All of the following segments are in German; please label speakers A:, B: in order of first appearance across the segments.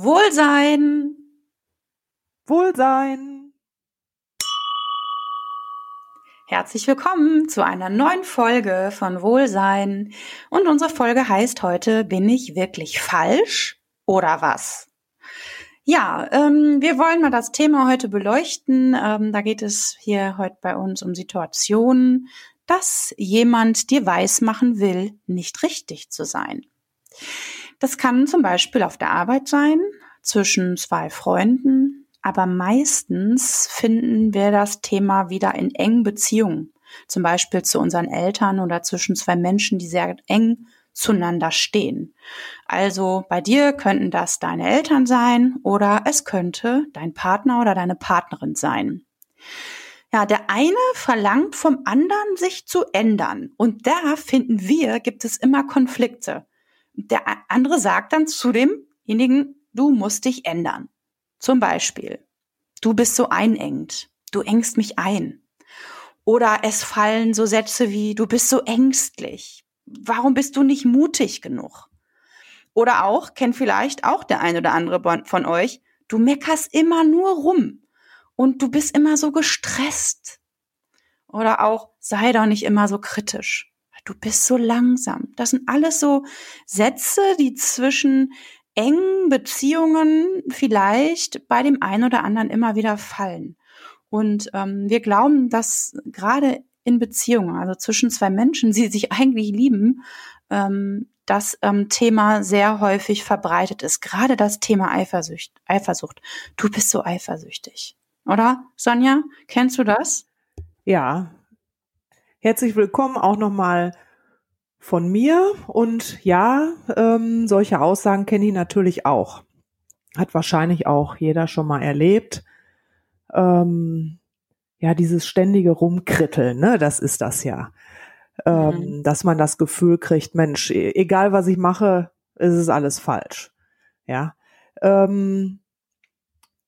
A: Wohlsein.
B: Wohlsein.
A: Herzlich willkommen zu einer neuen Folge von Wohlsein. Und unsere Folge heißt heute, bin ich wirklich falsch oder was? Ja, ähm, wir wollen mal das Thema heute beleuchten. Ähm, da geht es hier heute bei uns um Situationen, dass jemand dir weismachen will, nicht richtig zu sein. Das kann zum Beispiel auf der Arbeit sein, zwischen zwei Freunden, aber meistens finden wir das Thema wieder in engen Beziehungen, zum Beispiel zu unseren Eltern oder zwischen zwei Menschen, die sehr eng zueinander stehen. Also bei dir könnten das deine Eltern sein oder es könnte dein Partner oder deine Partnerin sein. Ja, der eine verlangt vom anderen, sich zu ändern. Und da finden wir, gibt es immer Konflikte. Der andere sagt dann zu demjenigen, du musst dich ändern. Zum Beispiel, du bist so einengt, du engst mich ein. Oder es fallen so Sätze wie, du bist so ängstlich, warum bist du nicht mutig genug? Oder auch, kennt vielleicht auch der ein oder andere von euch, du meckerst immer nur rum und du bist immer so gestresst. Oder auch, sei doch nicht immer so kritisch du bist so langsam. Das sind alles so Sätze, die zwischen engen Beziehungen vielleicht bei dem einen oder anderen immer wieder fallen. Und ähm, wir glauben, dass gerade in Beziehungen, also zwischen zwei Menschen, die sich eigentlich lieben, ähm, das ähm, Thema sehr häufig verbreitet ist. Gerade das Thema Eifersucht. Eifersucht. Du bist so eifersüchtig. Oder, Sonja? Kennst du das?
B: Ja, Herzlich willkommen auch nochmal von mir. Und ja, ähm, solche Aussagen kenne ich natürlich auch. Hat wahrscheinlich auch jeder schon mal erlebt. Ähm, ja, dieses ständige Rumkritteln, ne, das ist das ja. Ähm, mhm. Dass man das Gefühl kriegt, Mensch, e-, egal was ich mache, ist es alles falsch. Ja. Ähm,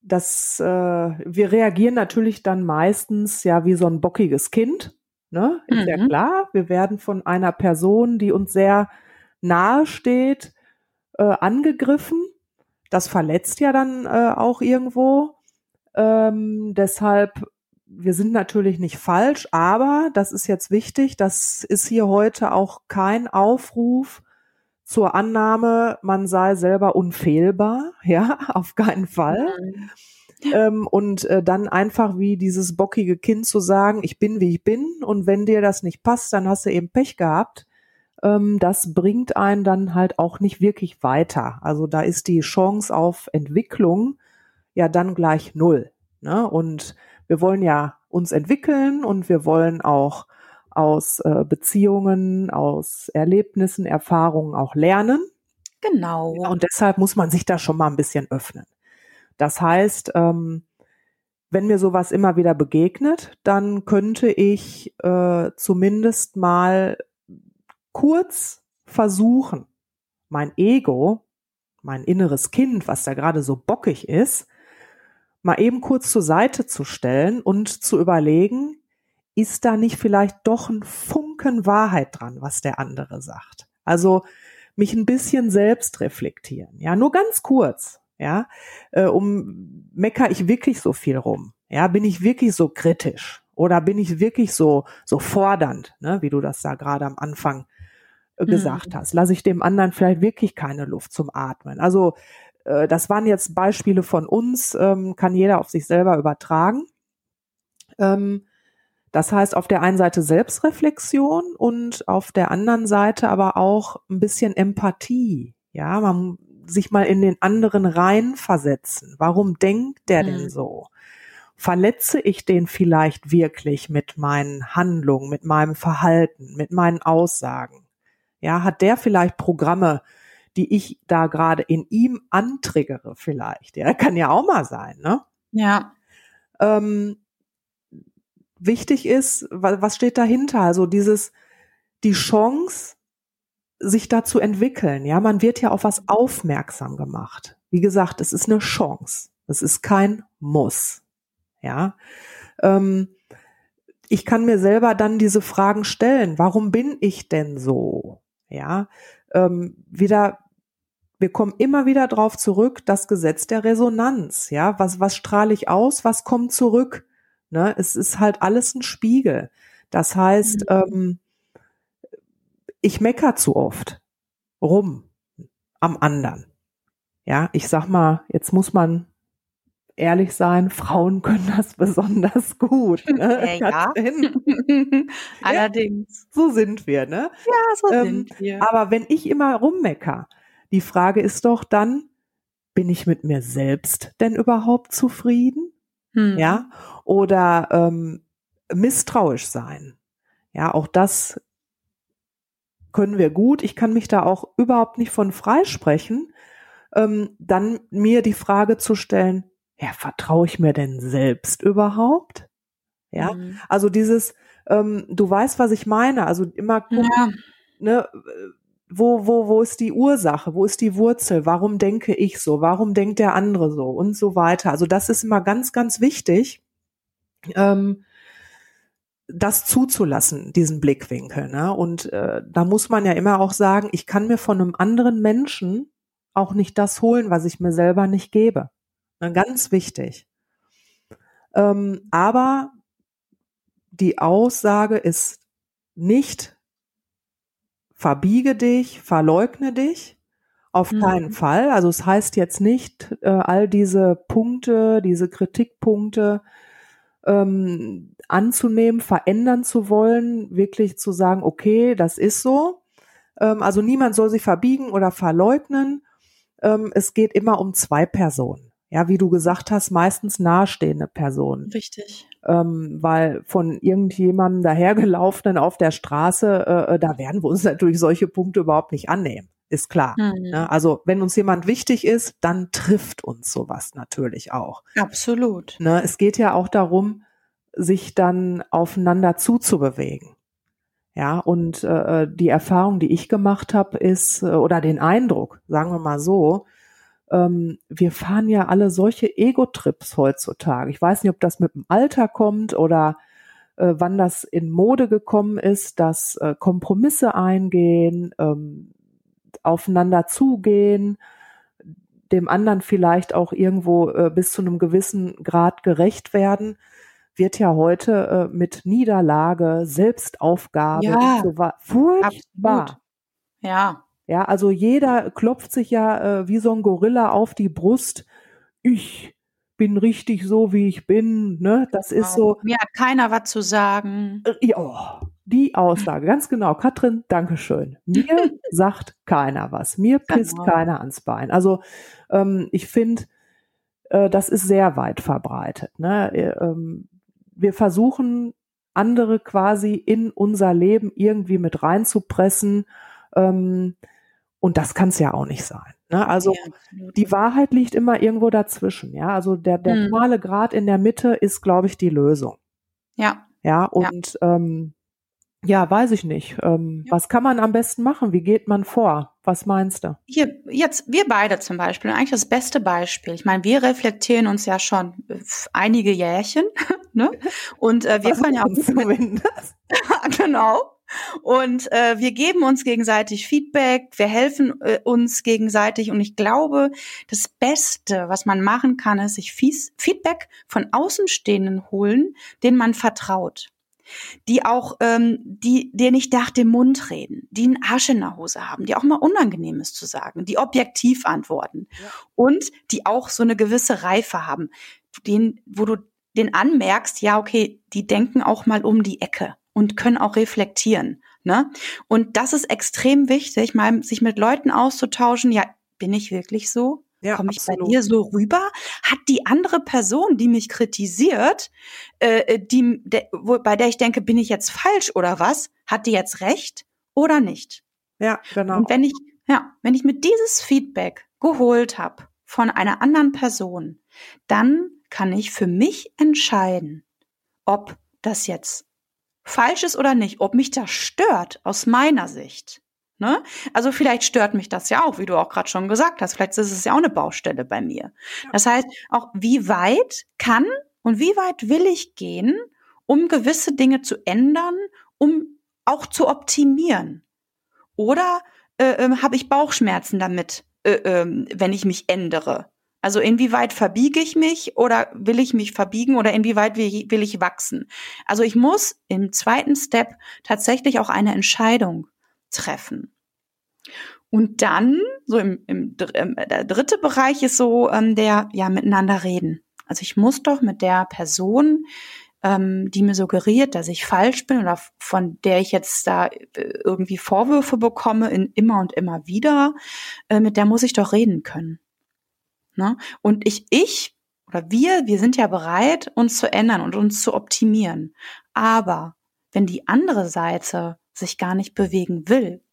B: das, äh, wir reagieren natürlich dann meistens ja wie so ein bockiges Kind Ne? Ist mhm. ja klar, wir werden von einer Person, die uns sehr nahe steht, äh, angegriffen. Das verletzt ja dann äh, auch irgendwo. Ähm, deshalb, wir sind natürlich nicht falsch, aber das ist jetzt wichtig, das ist hier heute auch kein Aufruf zur Annahme, man sei selber unfehlbar, ja, auf keinen Fall. Mhm ähm, und äh, dann einfach wie dieses bockige Kind zu sagen, ich bin wie ich bin und wenn dir das nicht passt, dann hast du eben Pech gehabt. Ähm, das bringt einen dann halt auch nicht wirklich weiter. Also da ist die Chance auf Entwicklung ja dann gleich null. Ne? Und wir wollen ja uns entwickeln und wir wollen auch aus äh, Beziehungen, aus Erlebnissen, Erfahrungen auch lernen.
A: Genau.
B: Ja, und deshalb muss man sich da schon mal ein bisschen öffnen. Das heißt, ähm, wenn mir sowas immer wieder begegnet, dann könnte ich äh, zumindest mal kurz versuchen, mein Ego, mein inneres Kind, was da gerade so bockig ist, mal eben kurz zur Seite zu stellen und zu überlegen, ist da nicht vielleicht doch ein Funken Wahrheit dran, was der andere sagt? Also mich ein bisschen selbst reflektieren. Ja, nur ganz kurz ja, äh, um mecker ich wirklich so viel rum? Ja, bin ich wirklich so kritisch oder bin ich wirklich so so fordernd, ne, wie du das da gerade am Anfang äh, gesagt mhm. hast? Lasse ich dem anderen vielleicht wirklich keine Luft zum Atmen? Also äh, das waren jetzt Beispiele von uns, ähm, kann jeder auf sich selber übertragen. Ähm, das heißt auf der einen Seite Selbstreflexion und auf der anderen Seite aber auch ein bisschen Empathie. Ja, man sich mal in den anderen reinversetzen. Warum denkt der mhm. denn so? Verletze ich den vielleicht wirklich mit meinen Handlungen, mit meinem Verhalten, mit meinen Aussagen? Ja, hat der vielleicht Programme, die ich da gerade in ihm antriggere vielleicht? Ja, kann ja auch mal sein, ne?
A: Ja.
B: Ähm, wichtig ist, was steht dahinter? Also dieses, die Chance, sich da zu entwickeln. Ja, man wird ja auf was aufmerksam gemacht. Wie gesagt, es ist eine Chance. Es ist kein Muss. Ja, ähm, ich kann mir selber dann diese Fragen stellen. Warum bin ich denn so? Ja, ähm, wieder wir kommen immer wieder drauf zurück, das Gesetz der Resonanz. Ja, was, was strahle ich aus, was kommt zurück? Ne? Es ist halt alles ein Spiegel. Das heißt, mhm. ähm, ich mecker zu oft rum am anderen. Ja, ich sag mal, jetzt muss man ehrlich sein, Frauen können das besonders gut.
A: Ne? Ja, ja. Allerdings.
B: So sind wir, ne?
A: Ja, so ähm, sind wir.
B: Aber wenn ich immer rummecker, die Frage ist doch dann, bin ich mit mir selbst denn überhaupt zufrieden? Hm. Ja, oder ähm, misstrauisch sein. Ja, auch das können wir gut. Ich kann mich da auch überhaupt nicht von freisprechen. Ähm, dann mir die Frage zu stellen, ja, vertraue ich mir denn selbst überhaupt? Ja, mhm. also dieses, ähm, du weißt, was ich meine. Also immer gucken, ja. ne, wo, wo, wo ist die Ursache? Wo ist die Wurzel? Warum denke ich so? Warum denkt der andere so? Und so weiter. Also das ist immer ganz, ganz wichtig, ähm, das zuzulassen, diesen Blickwinkel. Ne? Und äh, da muss man ja immer auch sagen, ich kann mir von einem anderen Menschen auch nicht das holen, was ich mir selber nicht gebe. Ne? Ganz wichtig. Ähm, aber die Aussage ist nicht verbiege dich, verleugne dich. Auf mhm. keinen Fall. Also es heißt jetzt nicht, äh, all diese Punkte, diese Kritikpunkte ähm, anzunehmen, verändern zu wollen, wirklich zu sagen, okay, das ist so. Ähm, also niemand soll sich verbiegen oder verleugnen. Ähm, es geht immer um zwei Personen ja, wie du gesagt hast, meistens nahestehende Personen.
A: Richtig.
B: Ähm, weil von irgendjemandem dahergelaufenen auf der Straße, äh, äh, da werden wir uns natürlich solche Punkte überhaupt nicht annehmen. Ist klar. Mhm. Ne? Also wenn uns jemand wichtig ist, dann trifft uns sowas natürlich auch.
A: Absolut.
B: Ne? Es geht ja auch darum, sich dann aufeinander zuzubewegen. Ja, und äh, die Erfahrung, die ich gemacht habe, ist, äh, oder den Eindruck, sagen wir mal so, ähm, wir fahren ja alle solche Ego-Trips heutzutage. Ich weiß nicht, ob das mit dem Alter kommt oder äh, wann das in Mode gekommen ist, dass äh, Kompromisse eingehen, ähm, aufeinander zugehen, dem anderen vielleicht auch irgendwo äh, bis zu einem gewissen Grad gerecht werden, wird ja heute äh, mit Niederlage, Selbstaufgabe
A: ja,
B: so furchtbar. Absolut.
A: Ja.
B: Ja, also jeder klopft sich ja äh, wie so ein Gorilla auf die Brust. Ich bin richtig so, wie ich bin. Ne? Das genau. ist so.
A: Mir hat keiner was zu sagen.
B: Äh, ja, die Aussage, ganz genau. Katrin, Dankeschön. Mir sagt keiner was. Mir pisst genau. keiner ans Bein. Also ähm, ich finde, äh, das ist sehr weit verbreitet. Ne? Äh, ähm, wir versuchen, andere quasi in unser Leben irgendwie mit reinzupressen. Ähm, und das kann es ja auch nicht sein. Ne? Also ja, die Wahrheit liegt immer irgendwo dazwischen. Ja, also der, der hm. schmale Grad in der Mitte ist, glaube ich, die Lösung.
A: Ja.
B: Ja, und ja, ähm, ja weiß ich nicht. Ähm, ja. Was kann man am besten machen? Wie geht man vor? Was meinst du?
A: Hier, jetzt, wir beide zum Beispiel, eigentlich das beste Beispiel. Ich meine, wir reflektieren uns ja schon einige Jährchen, ne? Und äh, wir können ja auch. Zumindest. genau. Und äh, wir geben uns gegenseitig Feedback, wir helfen äh, uns gegenseitig. Und ich glaube, das Beste, was man machen kann, ist sich Feedback von Außenstehenden holen, denen man vertraut. Die auch, ähm, die dir nicht nach dem Mund reden, die einen Arsch in der Hose haben, die auch mal Unangenehmes zu sagen, die objektiv antworten ja. und die auch so eine gewisse Reife haben, den, wo du den anmerkst, ja, okay, die denken auch mal um die Ecke und können auch reflektieren. Ne? Und das ist extrem wichtig, mal sich mit Leuten auszutauschen. Ja, bin ich wirklich so? Ja, Komme ich absolut. bei dir so rüber? Hat die andere Person, die mich kritisiert, äh, äh, die, de, wo, bei der ich denke, bin ich jetzt falsch oder was? Hat die jetzt recht oder nicht?
B: Ja, genau.
A: Und wenn ich, ja, wenn ich mir dieses Feedback geholt habe von einer anderen Person, dann kann ich für mich entscheiden, ob das jetzt falsch ist oder nicht, ob mich das stört aus meiner Sicht. Ne? Also vielleicht stört mich das ja auch, wie du auch gerade schon gesagt hast. Vielleicht ist es ja auch eine Baustelle bei mir. Das heißt, auch wie weit kann und wie weit will ich gehen, um gewisse Dinge zu ändern, um auch zu optimieren? Oder äh, äh, habe ich Bauchschmerzen damit, äh, äh, wenn ich mich ändere? Also inwieweit verbiege ich mich oder will ich mich verbiegen oder inwieweit will ich wachsen? Also ich muss im zweiten Step tatsächlich auch eine Entscheidung treffen. Und dann, so im, im, im der dritte Bereich ist so ähm, der, ja, miteinander reden. Also ich muss doch mit der Person, ähm, die mir suggeriert, dass ich falsch bin oder von der ich jetzt da äh, irgendwie Vorwürfe bekomme, in immer und immer wieder, äh, mit der muss ich doch reden können. Ne? Und ich, ich oder wir, wir sind ja bereit, uns zu ändern und uns zu optimieren. Aber wenn die andere Seite sich gar nicht bewegen will,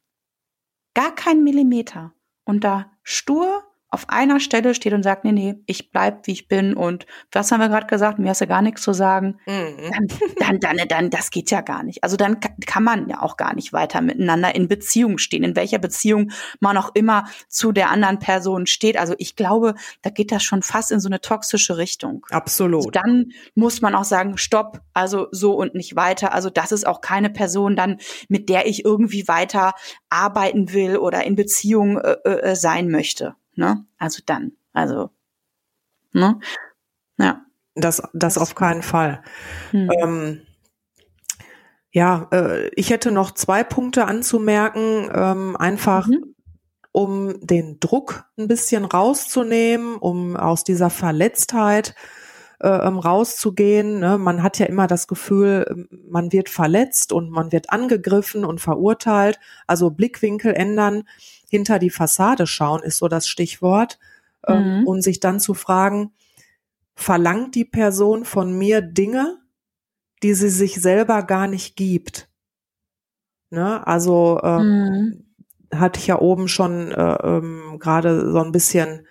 A: gar kein Millimeter. Und da stur auf einer Stelle steht und sagt, nee, nee, ich bleib, wie ich bin und was haben wir gerade gesagt, mir hast du gar nichts zu sagen, mhm. dann, dann, dann, dann, das geht ja gar nicht. Also dann kann man ja auch gar nicht weiter miteinander in Beziehung stehen, in welcher Beziehung man auch immer zu der anderen Person steht. Also ich glaube, da geht das schon fast in so eine toxische Richtung.
B: Absolut.
A: Also dann muss man auch sagen, stopp, also so und nicht weiter. Also das ist auch keine Person dann, mit der ich irgendwie weiter arbeiten will oder in Beziehung äh, äh, sein möchte. Ne? Also dann, also, ne?
B: Ja. Das, das auf keinen Fall. Hm. Ähm, ja, äh, ich hätte noch zwei Punkte anzumerken, ähm, einfach mhm. um den Druck ein bisschen rauszunehmen, um aus dieser Verletztheit äh, ähm, rauszugehen. Ne? Man hat ja immer das Gefühl, man wird verletzt und man wird angegriffen und verurteilt. Also Blickwinkel ändern hinter die Fassade schauen, ist so das Stichwort. Ähm, mhm. Und sich dann zu fragen, verlangt die Person von mir Dinge, die sie sich selber gar nicht gibt? Ne? Also ähm, mhm. hatte ich ja oben schon äh, ähm, gerade so ein bisschen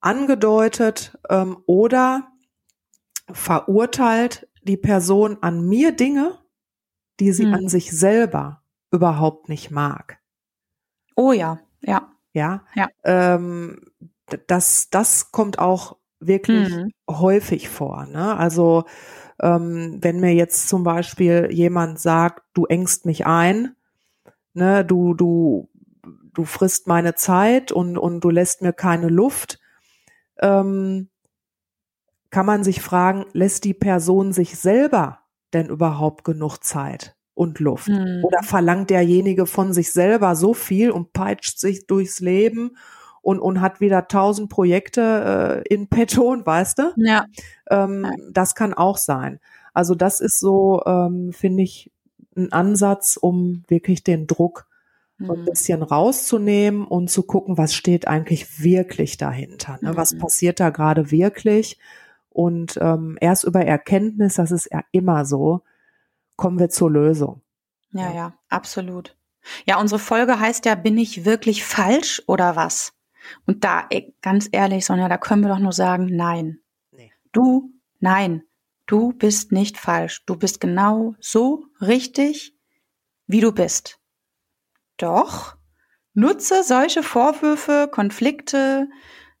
B: angedeutet ähm, oder verurteilt die Person an mir Dinge, die sie mhm. an sich selber überhaupt nicht mag.
A: Oh ja, ja.
B: Ja. ja. Ähm, das, das kommt auch wirklich mhm. häufig vor. Ne? Also ähm, wenn mir jetzt zum Beispiel jemand sagt, du engst mich ein, ne, du, du, du frisst meine Zeit und, und du lässt mir keine Luft, ähm, kann man sich fragen, lässt die Person sich selber denn überhaupt genug Zeit? Und Luft? Mhm. Oder verlangt derjenige von sich selber so viel und peitscht sich durchs Leben und, und hat wieder tausend Projekte äh, in petto und weißt du?
A: Ja.
B: Ähm, ja. Das kann auch sein. Also das ist so, ähm, finde ich, ein Ansatz, um wirklich den Druck so ein mhm. bisschen rauszunehmen und zu gucken, was steht eigentlich wirklich dahinter. Ne? Was mhm. passiert da gerade wirklich? Und ähm, erst über Erkenntnis, das ist ja immer so, kommen wir zur Lösung.
A: Ja, ja, absolut. Ja, unsere Folge heißt ja, bin ich wirklich falsch oder was? Und da, ey, ganz ehrlich, Sonja, da können wir doch nur sagen, nein. Nee. Du, nein, du bist nicht falsch. Du bist genau so richtig, wie du bist. Doch, nutze solche Vorwürfe, Konflikte,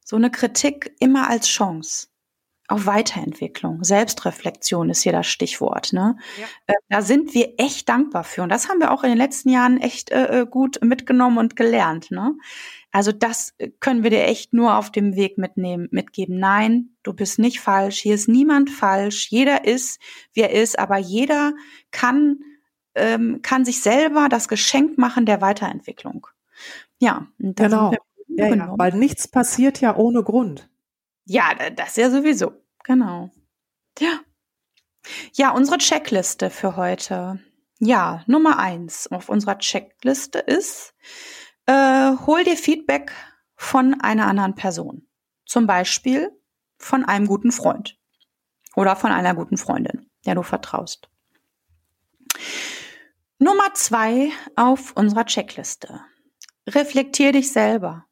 A: so eine Kritik immer als Chance auf Weiterentwicklung. Selbstreflexion ist hier das Stichwort. Ne? Ja. Äh, da sind wir echt dankbar für. Und das haben wir auch in den letzten Jahren echt äh, äh gut mitgenommen und gelernt. Ne? Also das äh, können wir dir echt nur auf dem Weg mitnehmen, mitgeben. Nein, du bist nicht falsch. Hier ist niemand falsch. Jeder ist, wie er ist. Aber jeder kann, ähm, kann sich selber das Geschenk machen der Weiterentwicklung. Ja,
B: genau. Ja, ja, weil nichts passiert ja ohne Grund.
A: Ja, das ja sowieso. Genau. Ja. Ja, unsere Checkliste für heute. Ja, Nummer eins auf unserer Checkliste ist, äh, hol dir Feedback von einer anderen Person. Zum Beispiel von einem guten Freund oder von einer guten Freundin, der du vertraust. Nummer zwei auf unserer Checkliste. Reflektier dich selber.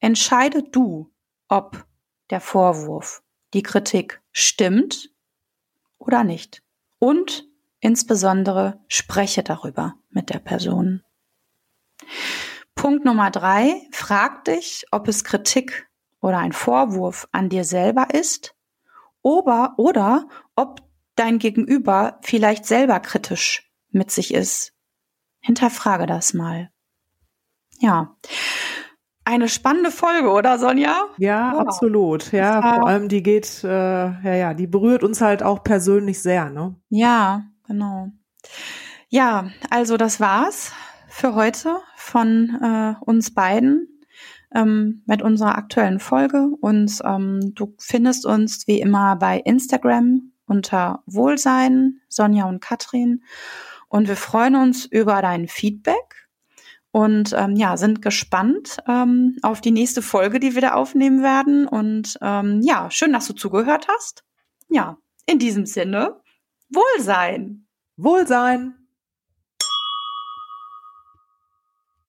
A: Entscheide du, ob der Vorwurf, die Kritik stimmt oder nicht. Und insbesondere spreche darüber mit der Person. Punkt Nummer drei, frag dich, ob es Kritik oder ein Vorwurf an dir selber ist oder, oder ob dein Gegenüber vielleicht selber kritisch mit sich ist. Hinterfrage das mal. Ja. Eine spannende Folge, oder Sonja?
B: Ja, wow. absolut. Ja, vor allem die geht, äh, ja, ja, die berührt uns halt auch persönlich sehr, ne?
A: Ja, genau. Ja, also das war's für heute von äh, uns beiden ähm, mit unserer aktuellen Folge. Und ähm, du findest uns wie immer bei Instagram unter Wohlsein, Sonja und Katrin. Und wir freuen uns über dein Feedback und ähm, ja, sind gespannt ähm, auf die nächste Folge, die wir da aufnehmen werden. Und ähm, ja, schön, dass du zugehört hast. Ja, in diesem Sinne, Wohlsein.
B: Wohlsein.